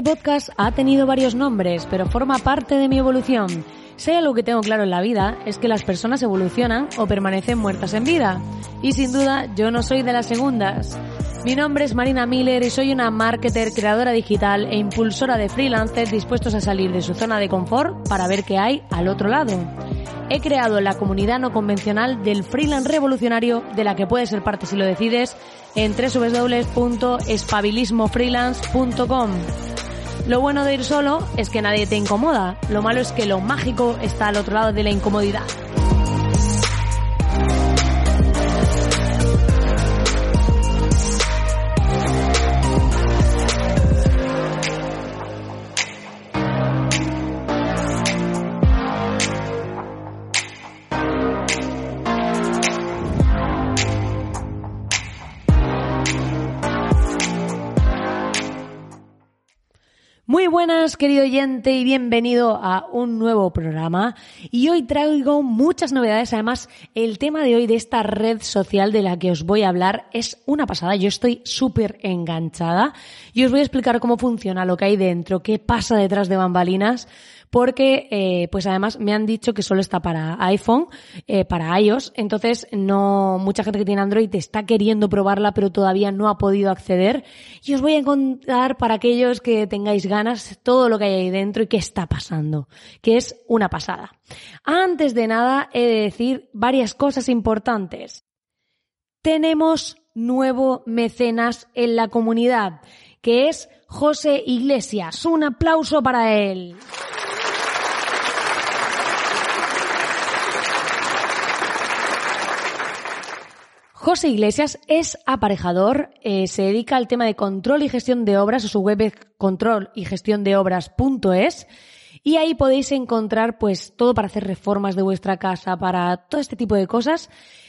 Este podcast ha tenido varios nombres, pero forma parte de mi evolución. Hay algo que tengo claro en la vida es que las personas evolucionan o permanecen muertas en vida. Y sin duda, yo no soy de las segundas. Mi nombre es Marina Miller y soy una marketer, creadora digital e impulsora de freelancers dispuestos a salir de su zona de confort para ver qué hay al otro lado. He creado la comunidad no convencional del freelance revolucionario de la que puedes ser parte si lo decides en www.espabilismofreelance.com. Lo bueno de ir solo es que nadie te incomoda, lo malo es que lo mágico está al otro lado de la incomodidad. Muy buenas, querido oyente, y bienvenido a un nuevo programa. Y hoy traigo muchas novedades. Además, el tema de hoy de esta red social de la que os voy a hablar es una pasada. Yo estoy súper enganchada y os voy a explicar cómo funciona, lo que hay dentro, qué pasa detrás de bambalinas porque eh, pues además me han dicho que solo está para iPhone, eh, para iOS, entonces no mucha gente que tiene Android está queriendo probarla pero todavía no ha podido acceder y os voy a contar para aquellos que tengáis ganas todo lo que hay ahí dentro y qué está pasando, que es una pasada. Antes de nada he de decir varias cosas importantes. Tenemos nuevo mecenas en la comunidad, que es José Iglesias. Un aplauso para él. José Iglesias es aparejador, eh, se dedica al tema de control y gestión de obras, su web es control y gestión de obras.es y ahí podéis encontrar pues todo para hacer reformas de vuestra casa, para todo este tipo de cosas.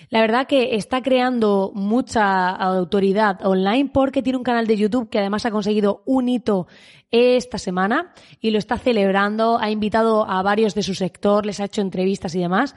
La verdad que está creando mucha autoridad online porque tiene un canal de YouTube que además ha conseguido un hito esta semana y lo está celebrando, ha invitado a varios de su sector, les ha hecho entrevistas y demás.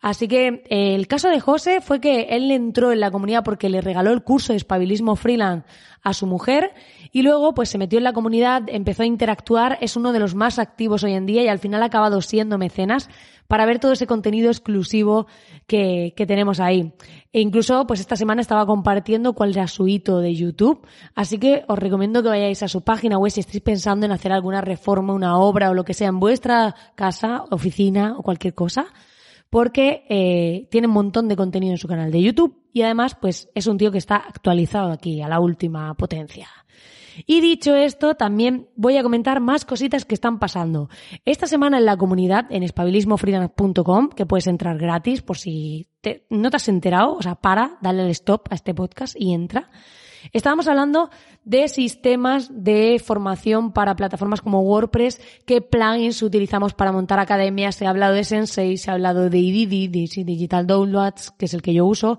Así que eh, el caso de José fue que él entró en la comunidad porque le regaló el curso de espabilismo freelance a su mujer y luego pues se metió en la comunidad, empezó a interactuar, es uno de los más activos hoy en día y al final ha acabado siendo mecenas para ver todo ese contenido exclusivo que, que tenemos ahí. E incluso pues esta semana estaba compartiendo cuál era su hito de YouTube, así que os recomiendo que vayáis a su página web si estáis pensando en hacer alguna reforma, una obra o lo que sea en vuestra casa, oficina o cualquier cosa porque eh, tiene un montón de contenido en su canal de YouTube y además pues es un tío que está actualizado aquí a la última potencia. Y dicho esto, también voy a comentar más cositas que están pasando. Esta semana en la comunidad, en espabilismofreelance.com, que puedes entrar gratis por si no te has enterado, o sea, para, dale el stop a este podcast y entra. Estábamos hablando de sistemas de formación para plataformas como WordPress, qué plugins utilizamos para montar academias. Se ha hablado de Sensei, se ha hablado de IDD, de Digital Downloads, que es el que yo uso.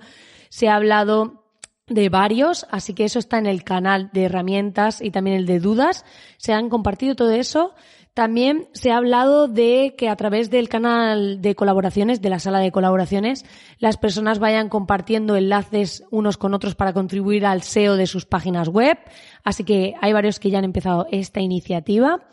Se ha hablado de varios, así que eso está en el canal de herramientas y también el de dudas. Se han compartido todo eso. También se ha hablado de que a través del canal de colaboraciones, de la sala de colaboraciones, las personas vayan compartiendo enlaces unos con otros para contribuir al SEO de sus páginas web. Así que hay varios que ya han empezado esta iniciativa.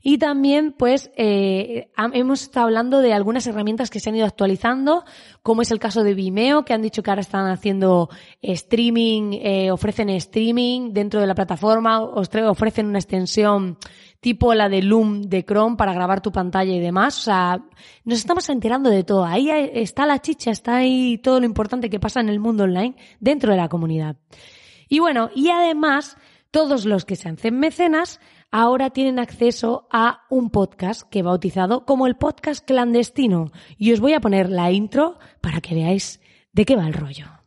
Y también, pues, eh, hemos estado hablando de algunas herramientas que se han ido actualizando, como es el caso de Vimeo, que han dicho que ahora están haciendo streaming, eh, ofrecen streaming dentro de la plataforma, ofrecen una extensión tipo la de Loom de Chrome para grabar tu pantalla y demás. O sea, nos estamos enterando de todo. Ahí está la chicha, está ahí todo lo importante que pasa en el mundo online dentro de la comunidad. Y bueno, y además, todos los que se hacen mecenas ahora tienen acceso a un podcast que he bautizado como el podcast clandestino. Y os voy a poner la intro para que veáis de qué va el rollo.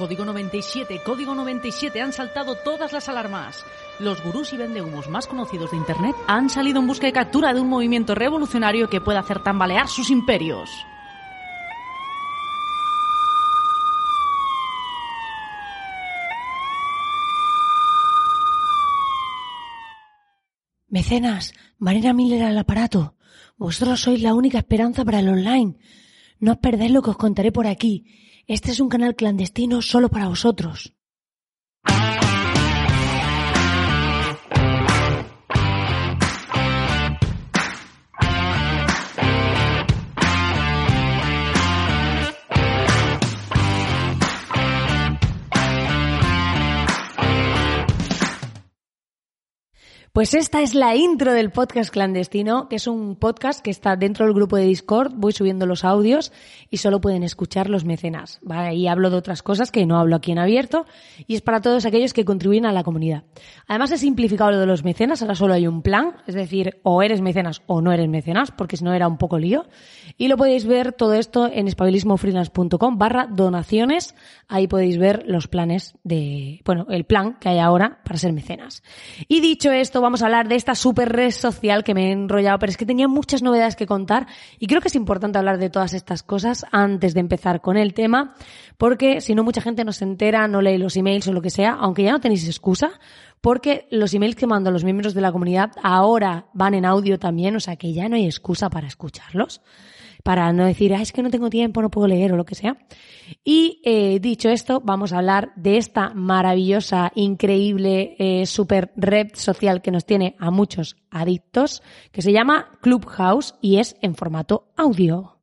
Código 97, código 97, han saltado todas las alarmas. Los gurús y vendehumos más conocidos de Internet han salido en busca de captura de un movimiento revolucionario que pueda hacer tambalear sus imperios. Mecenas, Marina Miller al aparato. Vosotros sois la única esperanza para el online. No os perdéis lo que os contaré por aquí Este es un canal clandestino solo para vosotros. Pues esta es la intro del podcast clandestino, que es un podcast que está dentro del grupo de Discord. Voy subiendo los audios y solo pueden escuchar los mecenas. Y hablo de otras cosas que no hablo aquí en abierto y es para todos aquellos que contribuyen a la comunidad. Además he simplificado lo de los mecenas, ahora solo hay un plan, es decir, o eres mecenas o no eres mecenas, porque si no era un poco lío. Y lo podéis ver todo esto en espabilismofreelance.com barra donaciones. Ahí podéis ver los planes de, bueno, el plan que hay ahora para ser mecenas. Y dicho esto, vamos a hablar de esta super red social que me he enrollado, pero es que tenía muchas novedades que contar y creo que es importante hablar de todas estas cosas antes de empezar con el tema, porque si no mucha gente no se entera, no lee los emails o lo que sea, aunque ya no tenéis excusa, porque los emails que mando los miembros de la comunidad ahora van en audio también, o sea que ya no hay excusa para escucharlos para no decir, ah, es que no tengo tiempo, no puedo leer o lo que sea. Y eh, dicho esto, vamos a hablar de esta maravillosa, increíble, eh, super red social que nos tiene a muchos adictos, que se llama Clubhouse y es en formato audio.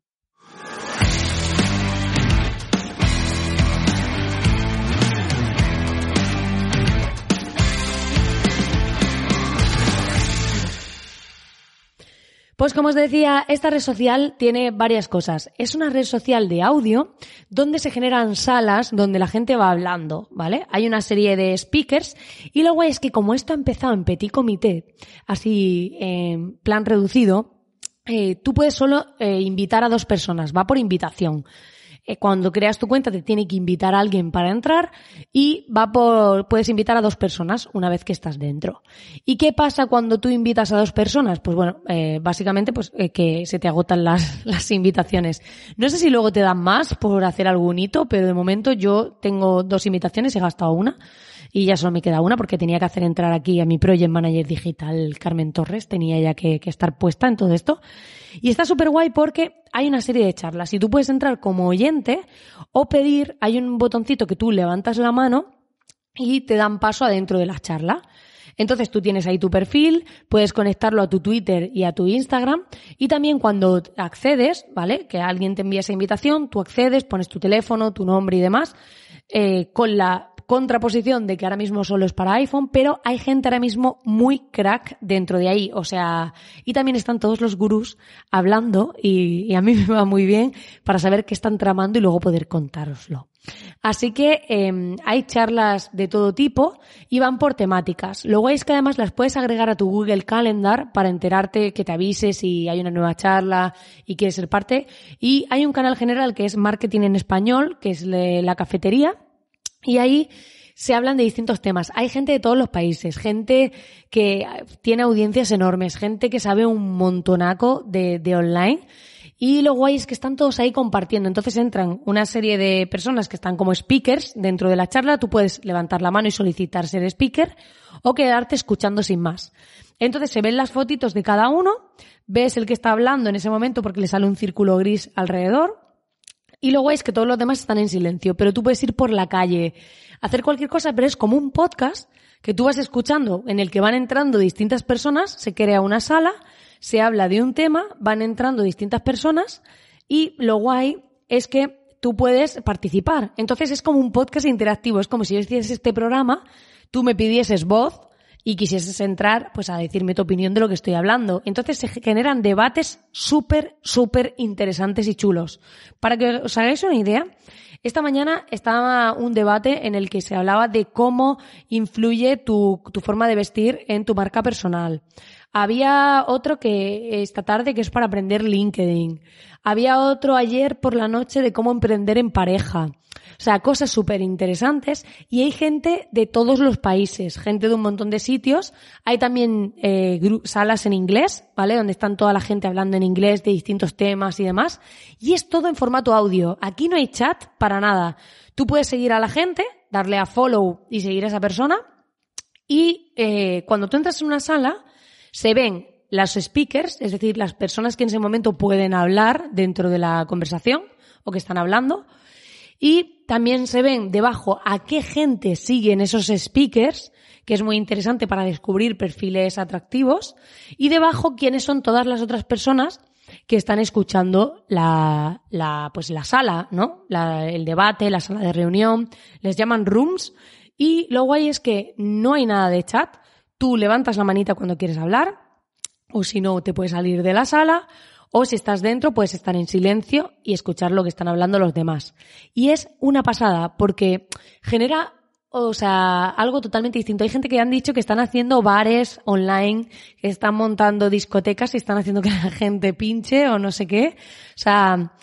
Pues como os decía, esta red social tiene varias cosas. Es una red social de audio donde se generan salas donde la gente va hablando, ¿vale? Hay una serie de speakers y lo guay es que como esto ha empezado en petit comité, así en plan reducido, eh, tú puedes solo eh, invitar a dos personas, va por invitación. Eh, cuando creas tu cuenta te tiene que invitar a alguien para entrar y va por, puedes invitar a dos personas una vez que estás dentro. ¿Y qué pasa cuando tú invitas a dos personas? Pues bueno, eh, básicamente pues eh, que se te agotan las, invitaciones. No sé si luego te dan más por hacer algún hito, pero de momento yo tengo dos invitaciones, he gastado una y ya solo me queda una porque tenía que hacer entrar aquí a mi project manager digital Carmen Torres, tenía ya que, estar puesta en todo esto. Y está súper guay porque hay una serie de charlas y tú puedes entrar como oyente o pedir, hay un botoncito que tú levantas la mano y te dan paso adentro de la charla. Entonces tú tienes ahí tu perfil, puedes conectarlo a tu Twitter y a tu Instagram y también cuando accedes, ¿vale? Que alguien te envía esa invitación, tú accedes, pones tu teléfono, tu nombre y demás, eh, con la contraposición de que ahora mismo solo es para iPhone, pero hay gente ahora mismo muy crack dentro de ahí. O sea, y también están todos los gurús hablando y, a mí me va muy bien para saber qué están tramando y luego poder contároslo. Así que em, hay charlas de todo tipo y van por temáticas. Luego es que además las puedes agregar a tu Google Calendar para enterarte que te avise si hay una nueva charla y quieres ser parte. Y hay un canal general que es Marketing en Español, que es la cafetería, y ahí se hablan de distintos temas. Hay gente de todos los países, gente que tiene audiencias enormes, gente que sabe un montonaco de, de online. Y lo guay es que están todos ahí compartiendo. Entonces entran una serie de personas que están como speakers dentro de la charla. Tú puedes levantar la mano y solicitar ser speaker o quedarte escuchando sin más. Entonces se ven las fotitos de cada uno, ves el que está hablando en ese momento porque le sale un círculo gris alrededor y luego es que todos los demás están en silencio, pero tú puedes ir por la calle, hacer cualquier cosa, pero es como un podcast que tú vas escuchando en el que van entrando distintas personas, se crea una sala, se habla de un tema, van entrando distintas personas y lo guay es que tú puedes participar. Entonces es como un podcast interactivo, es como si yo hiciese este programa, tú me pidieses voz y quisieses entrar pues a decirme tu opinión de lo que estoy hablando. Entonces se generan debates súper, súper interesantes y chulos. Para que os hagáis una idea, esta mañana estaba un debate en el que se hablaba de cómo influye tu, tu forma de vestir en tu marca personal. Había otro que esta tarde que es para aprender LinkedIn. Había otro ayer por la noche de cómo emprender en pareja. O sea, cosas súper interesantes y hay gente de todos los países, gente de un montón de sitios. Hay también eh, salas en inglés, ¿vale? Donde están toda la gente hablando en inglés de distintos temas y demás. Y es todo en formato audio. Aquí no hay chat para nada. Tú puedes seguir a la gente, darle a follow y seguir a esa persona. Y eh, cuando tú entras en una sala, se ven las speakers, es decir, las personas que en ese momento pueden hablar dentro de la conversación o que están hablando, Y también se ven debajo a qué gente siguen esos speakers, que es muy interesante para descubrir perfiles atractivos, y debajo quiénes son todas las otras personas que están escuchando la, la, pues la sala, ¿no? La, el debate, la sala de reunión, les llaman rooms, y lo guay es que no hay nada de chat, tú levantas la manita cuando quieres hablar, o si no, te puedes salir de la sala, o si estás dentro, puedes estar en silencio y escuchar lo que están hablando los demás. Y es una pasada porque genera, o sea, algo totalmente distinto. Hay gente que han dicho que están haciendo bares online, que están montando discotecas y están haciendo que la gente pinche o no sé qué. O sea,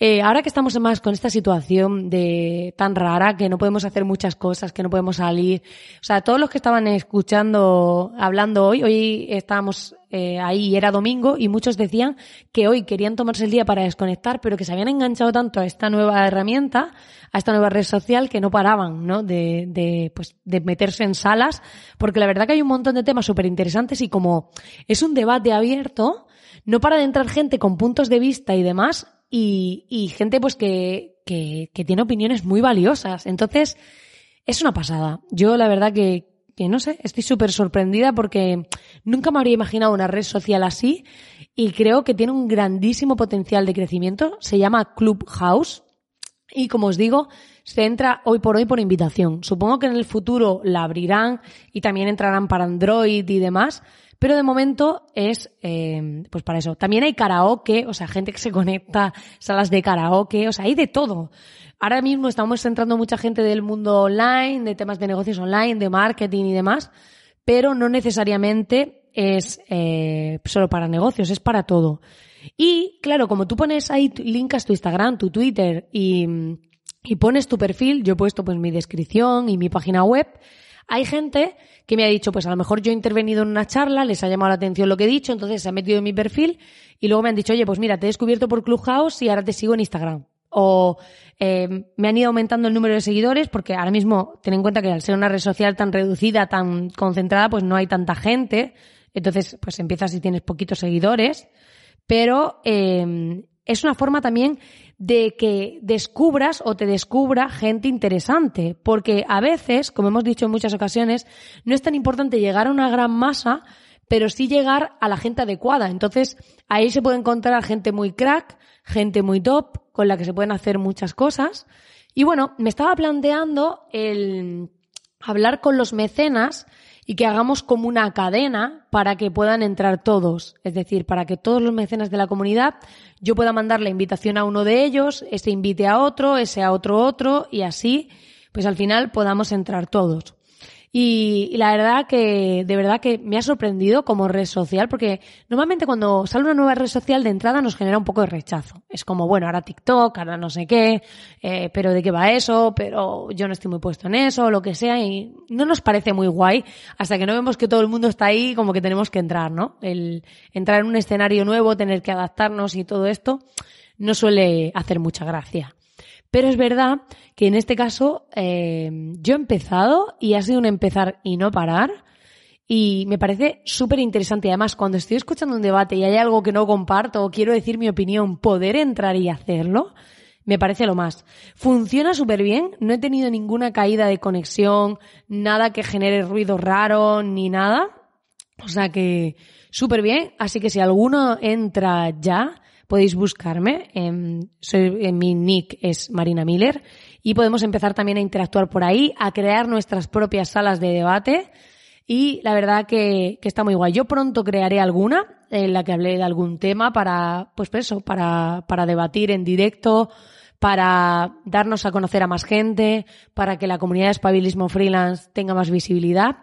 eh, ahora que estamos más con esta situación de tan rara, que no podemos hacer muchas cosas, que no podemos salir, o sea, todos los que estaban escuchando, hablando hoy, hoy estábamos eh, ahí, era domingo, y muchos decían que hoy querían tomarse el día para desconectar, pero que se habían enganchado tanto a esta nueva herramienta, a esta nueva red social, que no paraban, ¿no? De, de, pues, de meterse en salas, porque la verdad que hay un montón de temas súper interesantes y como es un debate abierto, no para de entrar gente con puntos de vista y demás, y, y gente pues que, que, que, tiene opiniones muy valiosas. Entonces, es una pasada. Yo la verdad que, que no sé, estoy súper sorprendida porque nunca me habría imaginado una red social así y creo que tiene un grandísimo potencial de crecimiento. Se llama Clubhouse y como os digo, se entra hoy por hoy por invitación. Supongo que en el futuro la abrirán y también entrarán para Android y demás, pero de momento es, eh, pues para eso. También hay karaoke, o sea, gente que se conecta, salas de karaoke, o sea, hay de todo. Ahora mismo estamos entrando mucha gente del mundo online, de temas de negocios online, de marketing y demás, pero no necesariamente es eh, solo para negocios, es para todo. Y claro, como tú pones ahí, linkas tu Instagram, tu Twitter y, y pones tu perfil, yo he puesto pues mi descripción y mi página web, hay gente que me ha dicho, pues a lo mejor yo he intervenido en una charla, les ha llamado la atención lo que he dicho, entonces se ha metido en mi perfil y luego me han dicho, oye, pues mira, te he descubierto por Clubhouse y ahora te sigo en Instagram. O eh, me han ido aumentando el número de seguidores porque ahora mismo ten en cuenta que al ser una red social tan reducida, tan concentrada, pues no hay tanta gente. Entonces, pues empiezas si tienes poquitos seguidores. Pero eh, es una forma también de que descubras o te descubra gente interesante, porque a veces, como hemos dicho en muchas ocasiones, no es tan importante llegar a una gran masa, pero sí llegar a la gente adecuada. Entonces, ahí se puede encontrar gente muy crack, gente muy top, con la que se pueden hacer muchas cosas. Y bueno, me estaba planteando el hablar con los mecenas y que hagamos como una cadena para que puedan entrar todos. Es decir, para que todos los mecenas de la comunidad yo pueda mandar la invitación a uno de ellos, ese invite a otro, ese a otro otro y así, pues al final podamos entrar todos. Y, la verdad que, de verdad que me ha sorprendido como red social, porque normalmente cuando sale una nueva red social de entrada nos genera un poco de rechazo. Es como, bueno, ahora TikTok, ahora no sé qué, eh, pero de qué va eso, pero yo no estoy muy puesto en eso, lo que sea, y no nos parece muy guay hasta que no vemos que todo el mundo está ahí, como que tenemos que entrar, ¿no? El entrar en un escenario nuevo, tener que adaptarnos y todo esto, no suele hacer mucha gracia. Pero es verdad que en este caso eh, yo he empezado y ha sido un empezar y no parar. Y me parece súper interesante. Además, cuando estoy escuchando un debate y hay algo que no comparto o quiero decir mi opinión, poder entrar y hacerlo, me parece lo más. Funciona súper bien. No he tenido ninguna caída de conexión, nada que genere ruido raro ni nada. O sea que súper bien. Así que si alguno entra ya, podéis buscarme. En, soy, en mi nick es Marina Miller y podemos empezar también a interactuar por ahí, a crear nuestras propias salas de debate. Y la verdad que, que está muy guay. Yo pronto crearé alguna en la que hablé de algún tema para, pues, pues eso, para, para debatir en directo, para darnos a conocer a más gente, para que la comunidad de espabilismo freelance tenga más visibilidad.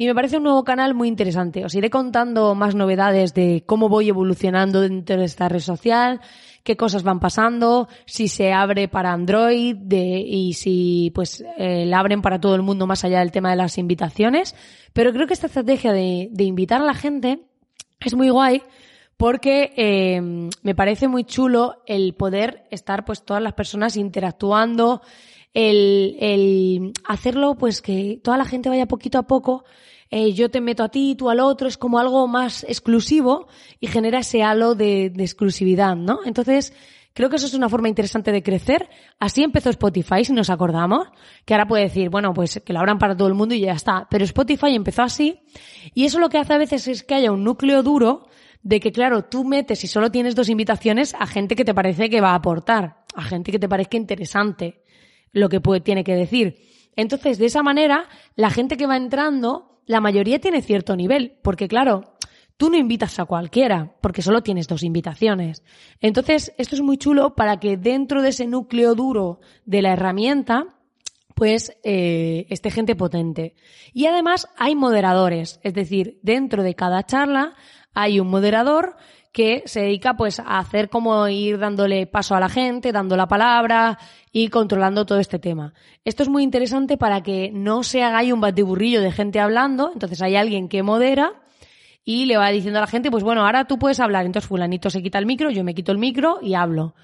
Y me parece un nuevo canal muy interesante. Os iré contando más novedades de cómo voy evolucionando dentro de esta red social, qué cosas van pasando, si se abre para Android y si pues eh, la abren para todo el mundo más allá del tema de las invitaciones. Pero creo que esta estrategia de, de invitar a la gente es muy guay porque eh, me parece muy chulo el poder estar pues todas las personas interactuando, el, el hacerlo pues que toda la gente vaya poquito a poco eh, yo te meto a ti, tú al otro, es como algo más exclusivo y genera ese halo de, de exclusividad, ¿no? Entonces, creo que eso es una forma interesante de crecer. Así empezó Spotify, si nos acordamos, que ahora puede decir, bueno, pues que lo abran para todo el mundo y ya está. Pero Spotify empezó así y eso lo que hace a veces es que haya un núcleo duro de que, claro, tú metes y solo tienes dos invitaciones a gente que te parece que va a aportar, a gente que te parezca interesante lo que puede, tiene que decir. Entonces, de esa manera, la gente que va entrando, la mayoría tiene cierto nivel, porque claro, tú no invitas a cualquiera, porque solo tienes dos invitaciones. Entonces, esto es muy chulo para que dentro de ese núcleo duro de la herramienta, pues eh, esté gente potente. Y además hay moderadores, es decir, dentro de cada charla hay un moderador que se dedica pues a hacer como ir dándole paso a la gente, dando la palabra y controlando todo este tema. Esto es muy interesante para que no se haga ahí un batiburrillo de gente hablando, entonces hay alguien que modera y le va diciendo a la gente, pues bueno, ahora tú puedes hablar. Entonces fulanito se quita el micro, yo me quito el micro y hablo.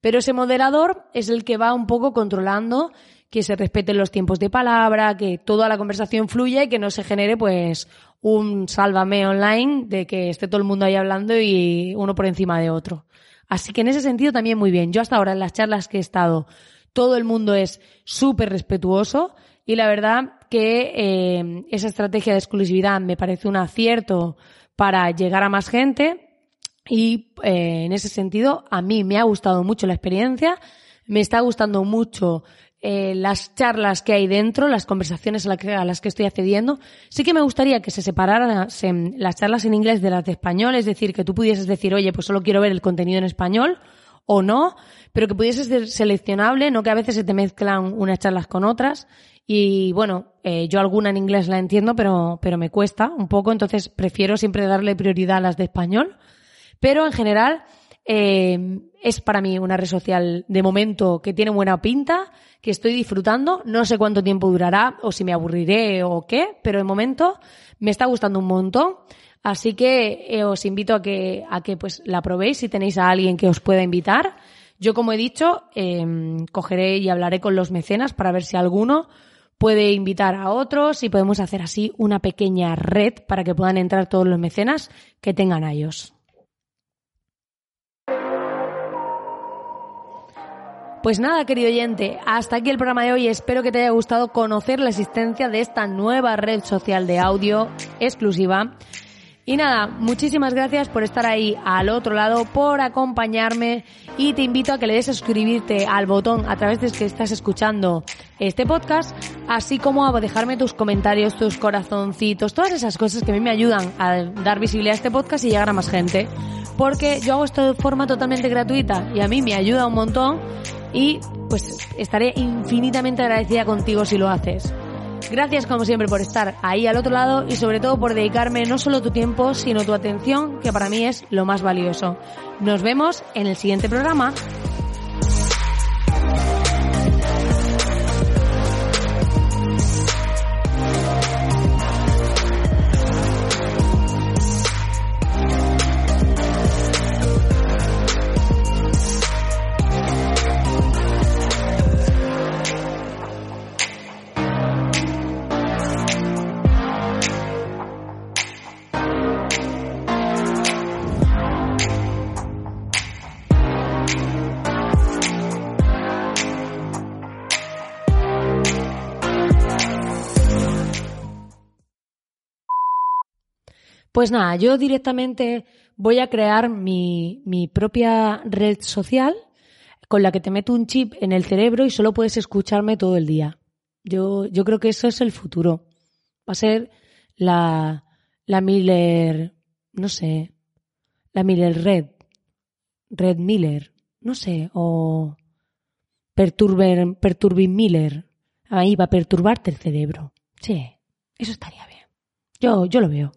Pero ese moderador es el que va un poco controlando que se respeten los tiempos de palabra, que toda la conversación fluya y que no se genere pues un sálvame online de que esté todo el mundo ahí hablando y uno por encima de otro. Así que en ese sentido también muy bien. Yo hasta ahora en las charlas que he estado, todo el mundo es súper respetuoso y la verdad que eh, esa estrategia de exclusividad me parece un acierto para llegar a más gente y eh, en ese sentido a mí me ha gustado mucho la experiencia, me está gustando mucho eh, las charlas que hay dentro, las conversaciones a, las que estoy accediendo. Sí que me gustaría que se separaran las charlas en inglés de las de español, es decir, que tú pudieses decir, oye, pues solo quiero ver el contenido en español o no, pero que pudiese ser seleccionable, no que a veces se te mezclan unas charlas con otras y bueno, eh, yo alguna en inglés la entiendo, pero, pero me cuesta un poco, entonces prefiero siempre darle prioridad a las de español. Pero en general, eh, es para mí una red social de momento que tiene buena pinta, que estoy disfrutando. No sé cuánto tiempo durará o si me aburriré o qué, pero de momento me está gustando un montón. Así que eh, os invito a que, a que pues la probéis si tenéis a alguien que os pueda invitar. Yo, como he dicho, cogeré y hablaré con los mecenas para ver si alguno puede invitar a otros y podemos hacer así una pequeña red para que puedan entrar todos los mecenas que tengan a ellos. Pues nada, querido oyente, hasta aquí el programa de hoy. Espero que te haya gustado conocer la existencia de esta nueva red social de audio exclusiva y nada, muchísimas gracias por estar ahí al otro lado, por acompañarme y te invito a que le des a suscribirte al botón a través de que estás escuchando este podcast, así como a dejarme tus comentarios, tus corazoncitos, todas esas cosas que a mí me ayudan a dar visibilidad a este podcast y llegar a más gente. Porque yo hago esto de forma totalmente gratuita y a mí me ayuda un montón y pues estaré infinitamente agradecida contigo si lo haces. Gracias como siempre por estar ahí al otro lado y sobre todo por dedicarme no solo tu tiempo, sino tu atención, que para mí es lo más valioso. Nos vemos en el siguiente programa. Pues nada, yo directamente voy a crear mi, mi propia red social con la que te meto un chip en el cerebro y solo puedes escucharme todo el día. Yo, yo creo que eso es el futuro. Va a ser la, la Miller, no sé, la Miller Red, Red Miller, no sé, o Perturber, Perturbin Miller. Ahí va a perturbarte el cerebro. Sí, eso estaría bien. Yo, yo lo veo.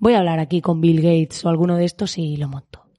Voy a hablar aquí con Bill Gates o alguno de estos y lo monto.